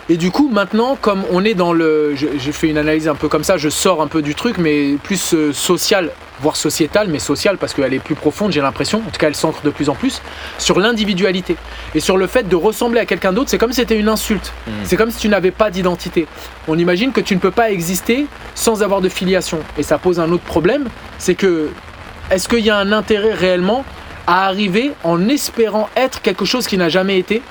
et du coup, maintenant, comme on est dans le. J'ai fait une analyse un peu comme ça, je sors un peu du truc, mais plus euh, social, voire sociétal, mais social parce qu'elle est plus profonde, j'ai l'impression. En tout cas, elle s'ancre de plus en plus sur l'individualité. Et sur le fait de ressembler à quelqu'un d'autre, c'est comme si c'était une insulte. Mm. C'est comme si tu n'avais pas d'identité. On imagine que tu ne peux pas exister sans avoir de filiation. Et ça pose un autre problème, c'est que est-ce qu'il y a un intérêt réellement à arriver en espérant être quelque chose qui n'a jamais été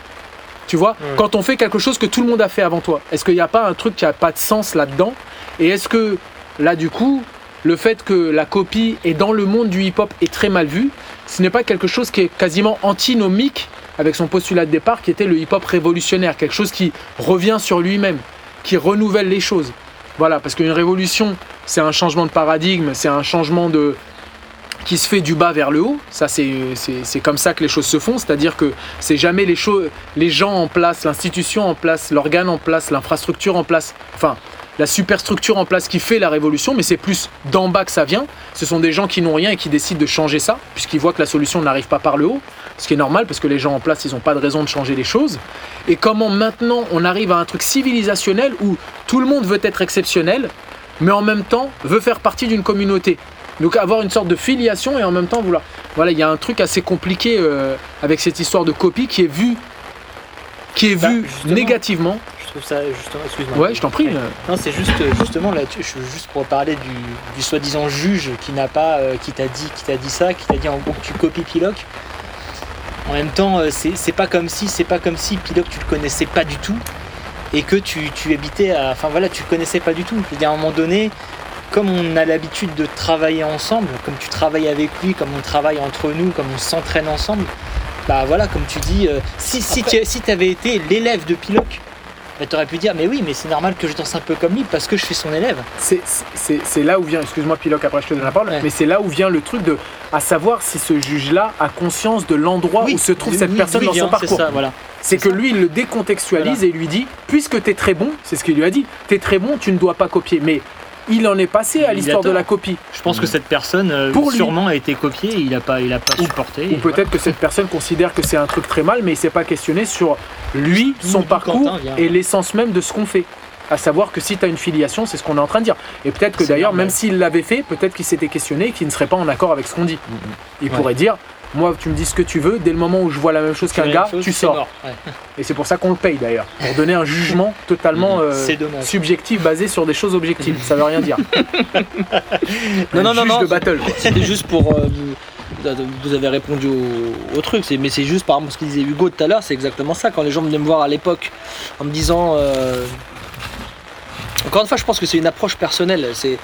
tu vois, Ouais. quand on fait quelque chose que tout le monde a fait avant toi, est-ce qu'il n'y a pas un truc qui n'a pas de sens là-dedans Et est-ce que, là, du coup, le fait que la copie est dans le monde du hip-hop est très mal vu, ce n'est pas quelque chose qui est quasiment antinomique avec son postulat de départ qui était le hip-hop révolutionnaire, quelque chose qui revient sur lui-même, qui renouvelle les choses. Voilà, parce qu'une révolution, c'est un changement de paradigme, c'est un changement de qui se fait du bas vers le haut. Ça, c'est comme ça que les choses se font. C'est-à-dire que c'est jamais les, choses, les gens en place, l'institution en place, l'organe en place, l'infrastructure en place, enfin, la superstructure en place qui fait la révolution, mais c'est plus d'en bas que ça vient. Ce sont des gens qui n'ont rien et qui décident de changer ça, puisqu'ils voient que la solution n'arrive pas par le haut. Ce qui est normal, parce que les gens en place, ils n'ont pas de raison de changer les choses. Et comment maintenant on arrive à un truc civilisationnel où tout le monde veut être exceptionnel, mais en même temps veut faire partie d'une communauté? Donc avoir une sorte de filiation et en même temps vouloir. Voilà, il y a un truc assez compliqué euh, avec cette histoire de copie qui est vue, qui est Bah, vue négativement. Je trouve ça justement. Excuse-moi. Ouais, je t'en prie. Ouais. Non, c'est juste justement là, je suis juste pour parler du, du soi-disant juge qui n'a pas, euh, qui t'a dit, qui t'a dit ça, qui t'a dit en gros que tu copies Piloc. En même temps, euh, c'est pas comme si, c'est pas comme si Piloc tu le connaissais pas du tout et que tu, tu habitais, à, enfin voilà, tu le connaissais pas du tout. Veux dire, à un moment donné, comme on a l'habitude de travailler ensemble, comme tu travailles avec lui, comme on travaille entre nous, comme on s'entraîne ensemble, bah voilà, comme tu dis, euh, si, si tu si avais été l'élève de Piloc, bah, tu aurais pu dire, mais oui, mais c'est normal que je danse un peu comme lui parce que je suis son élève. C'est- là où vient, excuse-moi Piloc, après je te donne la parole, Ouais. mais c'est là où vient le truc de, à savoir si ce juge-là a conscience de l'endroit où se trouve cette oui, personne oui, dans son bien, parcours. C'est ça, voilà. C'est que lui, il le décontextualise et lui dit, puisque tu es très bon, c'est ce qu'il lui a dit, tu es très bon, tu ne dois pas copier. Mais il en est passé à Il l'histoire de la copie. Je pense que cette personne, euh, Pour lui. sûrement, a été copiée, il a pas, il a pas supporté. Ou peut-être que cette personne considère que c'est un truc très mal, mais il s'est pas questionné sur lui, son parcours Quentin et l'essence même de ce qu'on fait. à savoir que si tu as une filiation, c'est ce qu'on est en train de dire. Et peut-être que d'ailleurs, même s'il l'avait fait, peut-être qu'il s'était questionné et qu'il ne serait pas en accord avec ce qu'on dit. Il Ouais. pourrait dire, moi, tu me dis ce que tu veux, dès le moment où je vois la même chose qu'un gars, chose, tu sors. mort. Ouais. Et c'est pour ça qu'on le paye d'ailleurs, pour donner un jugement totalement euh, subjectif basé sur des choses objectives. Ça veut rien dire. Non, non, non, non. de battle. quoi. C'était juste pour. euh, vous, vous avez répondu au, au truc, mais c'est juste par exemple ce qu'il disait Hugo tout à l'heure, c'est exactement ça. Quand les gens venaient me voir à l'époque en me disant. euh, Encore une fois, je pense que c'est une approche personnelle. C'est.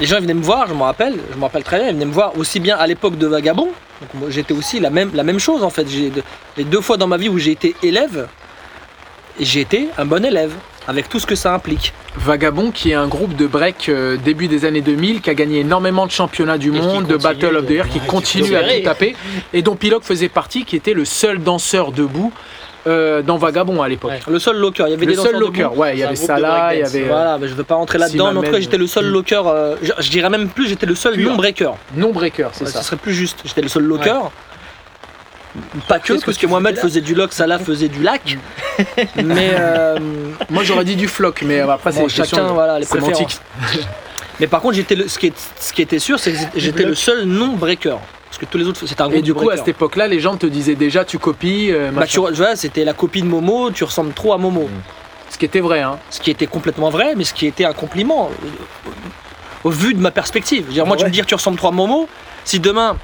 Les gens ils venaient me voir, je me rappelle, je me rappelle très bien, ils venaient me voir aussi bien à l'époque de Vagabond. Donc j'étais aussi la même, la même chose en fait. J'ai les deux fois dans ma vie où j'ai été élève, j'ai été un bon élève, avec tout ce que ça implique. Vagabond, qui est un groupe de break euh, début des années 2000, qui a gagné énormément de championnats du monde, de Battle of the de- qui ouais, continue qui à tout taper, et dont Piloc faisait partie, qui était le seul danseur debout euh, dans Vagabond à l'époque. Ouais. Le seul locker, il y avait Le des seul locker, ouais, il y avait Salah, il y avait euh, Voilà, mais je veux pas rentrer là-dedans, mais en tout cas j'étais le seul locker, euh, je, je dirais même plus j'étais le seul non-breaker. non-breaker, c'est Ouais, ça. Ce serait plus juste, j'étais le seul locker. Pas que, parce que Mohamed faisait du lock, Salah faisait du lac. mais euh, Moi j'aurais dit du floc, mais après c'est bon, chacun, de voilà, les préférences. Mais par contre, j'étais le- ce, qui est- ce qui était sûr, c'est que j'étais le seul non-breaker. Parce que tous les autres, c'était un groupe Et du coup, à cette époque-là, les gens te disaient déjà tu copies, euh, Bah, tu vois, c'était la copie de Momo, tu ressembles trop à Momo. ce qui était vrai. Hein. Ce qui était complètement vrai, mais ce qui était un compliment euh, au vu de ma perspective. Je veux dire, moi, tu Ouais. me dis que tu ressembles trop à Momo. Si demain,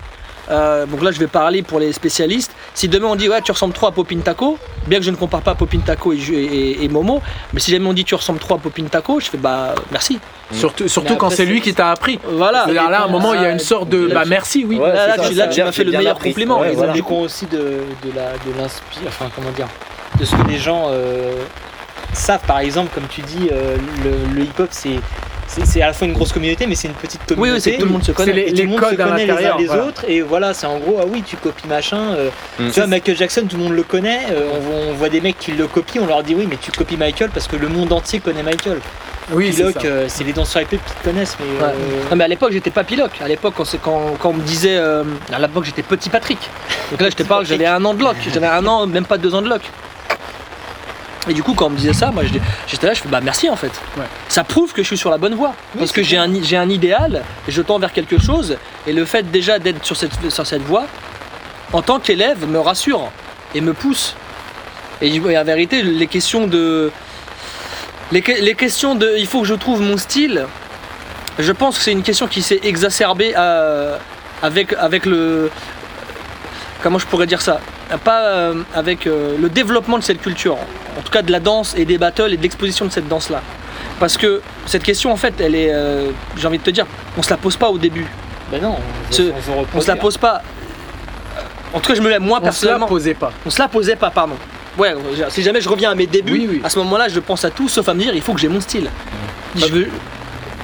euh, donc là, je vais parler pour les spécialistes. Si demain on dit ouais, tu ressembles trop à Popin Taco, bien que je ne compare pas Popin Taco et- et Momo, mais si jamais on dit tu ressembles trop à Popin Taco, je fais bah merci. Surtout, surtout quand c'est lui qui t'a appris. Voilà. Là, à un moment, il y a une sorte de bah merci, oui. Ouais, là, tu, m'as fait le meilleur appris. compliment. Ouais, Et voilà. donc, Ça du coup, aussi de, de la de l'inspire, enfin comment dire, de ce que les gens euh, savent. Par exemple, comme tu dis, euh, le, le hip-hop c'est c'est à la fois une grosse communauté, mais c'est une petite communauté. oui, c'est tout le monde se connaît. les, Et tout les le monde codes se connaît les uns les voilà. autres et voilà c'est en gros ah oui tu copies machin euh, Mm. tu vois Michael Jackson tout le monde le connaît euh, on, voit- on voit des mecs qui le copient on leur dit oui mais tu copies Michael parce que le monde entier connaît Michael Oui, c'est Piloc euh, c'est les danseurs hip-hop qui te connaissent mais Ouais. Non, mais à l'époque j'étais pas pilote. À l'époque quand, c'est- quand, quand on me disait, à l'époque j'étais petit Patrick. Donc là je te parle, j'avais un an de lock, j'avais un an, même pas deux ans de lock. Et du coup quand on me disait ça, moi j'étais là, je fais bah merci en fait. Ouais. Ça prouve que je suis sur la bonne voie. parce que j'ai un, j'ai un idéal, et je tends vers quelque chose, et le fait déjà d'être sur cette, sur cette voie, en tant qu'élève, me rassure et me pousse. Et et en vérité, les questions de. Les, les questions de. Il faut que je trouve mon style. Je pense que c'est une question qui s'est exacerbée euh, avec, avec le. Comment je pourrais dire ça? Pas euh, avec euh, le développement de cette culture. En tout cas de la danse et des battles et de l'exposition de cette danse-là. Parce que cette question, en fait, elle est. euh, J'ai envie de te dire, on se la pose pas au début. bah non on, on On se la pose pas. En tout cas, je me lève moi On se la personnellement. posait pas. On se la posait pas, pardon. Ouais, si jamais je reviens à mes débuts, Oui, oui. à ce moment-là, je pense à tout sauf à me dire il faut que j'ai mon style. Je veux,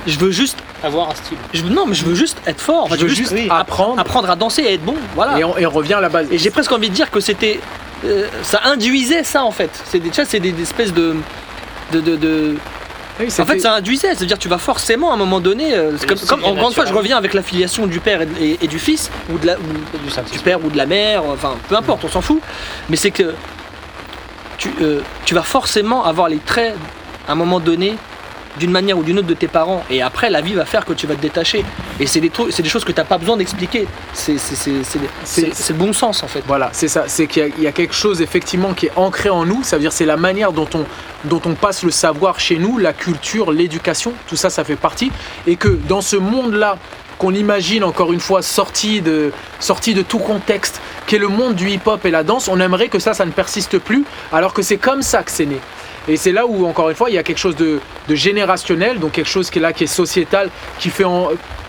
je veux juste, avoir un style je non, mais je veux juste être fort. Je veux juste oui, apprendre. apprendre à danser et être bon. Voilà. Et on, et on revient à la base. Et j'ai presque envie de dire que c'était, euh, ça induisait ça en fait. C'est des, c'est des, des espèces de, de, de, de- Oui, en fait, ça induisait. C'est-à-dire, tu vas forcément à un moment donné, euh, comme, encore une fois, je reviens avec l'affiliation du père et, de- et- et du fils ou de la, ou- du père ou de la mère, enfin peu importe, on s'en fout. Mais c'est que tu, euh, tu vas forcément avoir les traits à un moment donné d'une manière ou d'une autre de tes parents et après la vie va faire que tu vas te détacher et c'est des trucs c'est des choses que tu n'as pas besoin d'expliquer c'est le bon sens en fait Voilà, c'est ça. C'est qu'il y, y a quelque chose effectivement qui est ancré en nous. Ça veut dire c'est la manière dont on, dont on passe le savoir chez nous, la culture, l'éducation. Tout ça, ça fait partie. Et que dans ce monde-là qu'on imagine encore une fois sorti de, sorti de tout contexte, qui est le monde du hip-hop et la danse, on aimerait que ça, ça ne persiste plus, alors que c'est comme ça que c'est né. Et c'est là où, encore une fois, il y a quelque chose de, générationnel, donc quelque chose qui est là, qui est sociétal, qui, fait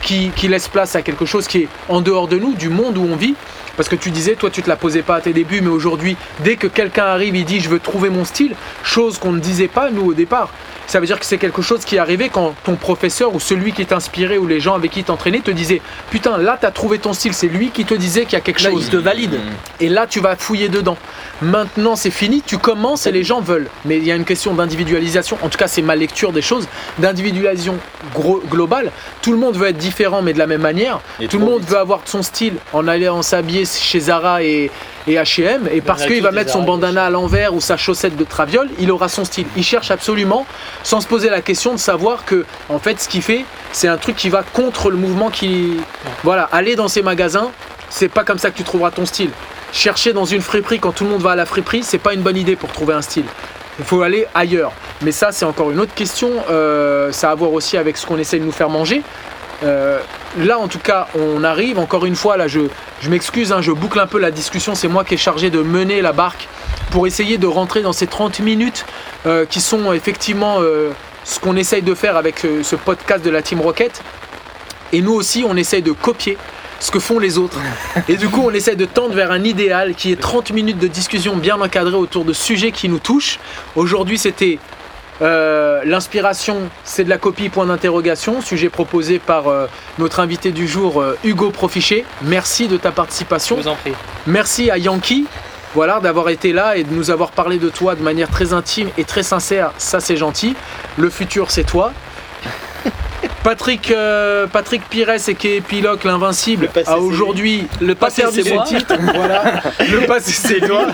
qui laisse place à quelque chose qui est en dehors de nous, du monde où on vit. Parce que tu disais, toi, tu te la posais pas à tes débuts, mais aujourd'hui, dès que quelqu'un arrive, il dit, je veux trouver mon style, chose qu'on ne disait pas, nous, au départ. Ça veut dire que c'est quelque chose qui est arrivé quand ton professeur ou celui qui t'inspirait ou les gens avec qui t'entraînais te disaient Putain, là, t'as trouvé ton style. C'est lui qui te disait qu'il y a quelque Là, chose. il te valide. Et là, tu vas fouiller dedans. Maintenant, c'est fini, tu commences et les gens veulent. Mais il y a une question d'individualisation. En tout cas, c'est ma lecture des choses. D'individualisation globale. Tout le monde veut être différent, mais de la même manière. Et Tout le monde vite. veut avoir son style en allant s'habiller chez Zara et, et H&M. Et parce qu'il va mettre son bandana à l'envers ou sa chaussette de traviole, il aura son style. Il cherche absolument, sans se poser la question de savoir que, en fait, ce qu'il fait, c'est un truc qui va contre le mouvement qui. Voilà, aller dans ces magasins, c'est pas comme ça que tu trouveras ton style. Chercher dans une friperie quand tout le monde va à la friperie, c'est pas une bonne idée pour trouver un style. Il faut aller ailleurs. Mais ça, c'est encore une autre question. Euh, ça a à voir aussi avec ce qu'on essaie de nous faire manger. Euh, là, en tout cas, on arrive. Encore une fois, là, je, je m'excuse, hein, je boucle un peu la discussion. C'est moi qui ai chargé de mener la barque pour essayer de rentrer dans ces 30 minutes euh, qui sont effectivement euh, ce qu'on essaye de faire avec ce podcast de la Team Rocket. Et nous aussi, on essaye de copier ce que font les autres. Et du coup, on essaie de tendre vers un idéal qui est 30 minutes de discussion bien encadrée autour de sujets qui nous touchent. Aujourd'hui, c'était euh, l'inspiration, c'est de la copie, point d'interrogation, sujet proposé par euh, notre invité du jour, euh, Hugo Profichet. Merci de ta participation. Je vous en prie. Merci à Yankee voilà, d'avoir été là et de nous avoir parlé de toi de manière très intime et très sincère. Ça, c'est gentil. Le futur, c'est toi. Patrick, euh, Patrick Pires et qui est Piloc, l'invincible, a aujourd'hui Le pas passé, c'est ses moi. voilà. Le passé, c'est toi.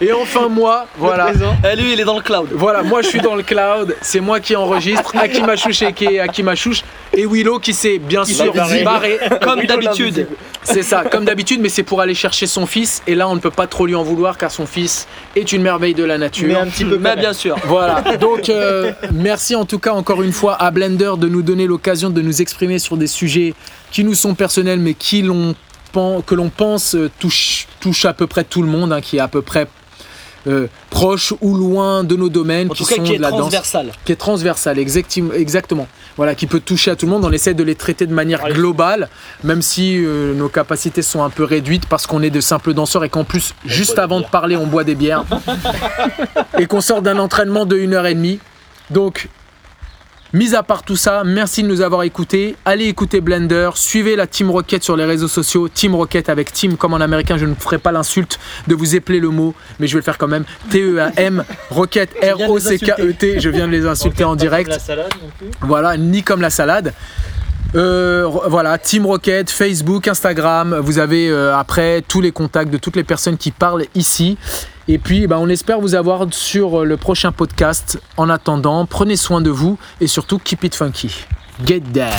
Et enfin, moi, voilà. Eh, lui, il est dans le cloud. Voilà, moi je suis dans le cloud, c'est moi qui enregistre, Akimachouche et qui est Akimachouche, et Willow qui s'est bien sûr barré. Comme d'habitude. C'est ça, comme d'habitude, mais c'est pour aller chercher son fils, et là on ne peut pas trop lui en vouloir car son fils est une merveille de la nature. Mais un petit peu. Mais bien sûr. Voilà, donc euh, merci en tout cas encore une fois à Blender de nous donner l'occasion de nous exprimer sur des sujets qui nous sont personnels mais qui l'on que l'on pense euh, touche, touche à peu près tout le monde, hein, qui est à peu près euh, proche ou loin de nos domaines, En qui tout cas, sont qui de est la danse, transversal. qui est transversale, exacti- exactement. Voilà, qui peut toucher à tout le monde. On essaie de les traiter de manière globale, même si euh, nos capacités sont un peu réduites parce qu'on est de simples danseurs et qu'en plus, juste avant de parler, on boit des bières et qu'on sort d'un entraînement de 1 heure et demie. Donc, mis à part tout ça, merci de nous avoir écoutés. Allez écouter Blender, suivez la Team Rocket sur les réseaux sociaux. Team Rocket avec Team comme en américain, je ne ferai pas l'insulte de vous épeler le mot, mais je vais le faire quand même. T-E-A-M, Rocket, R-O-C-K-E-T. Je viens de les insulter en direct. La salade non plus. Voilà, ni comme la salade. Euh, voilà, Team Rocket, Facebook, Instagram. Vous avez euh, après tous les contacts de toutes les personnes qui parlent ici. Et puis, bah, on espère vous avoir sur euh, le prochain podcast. En attendant, prenez soin de vous et surtout, keep it funky. Get down.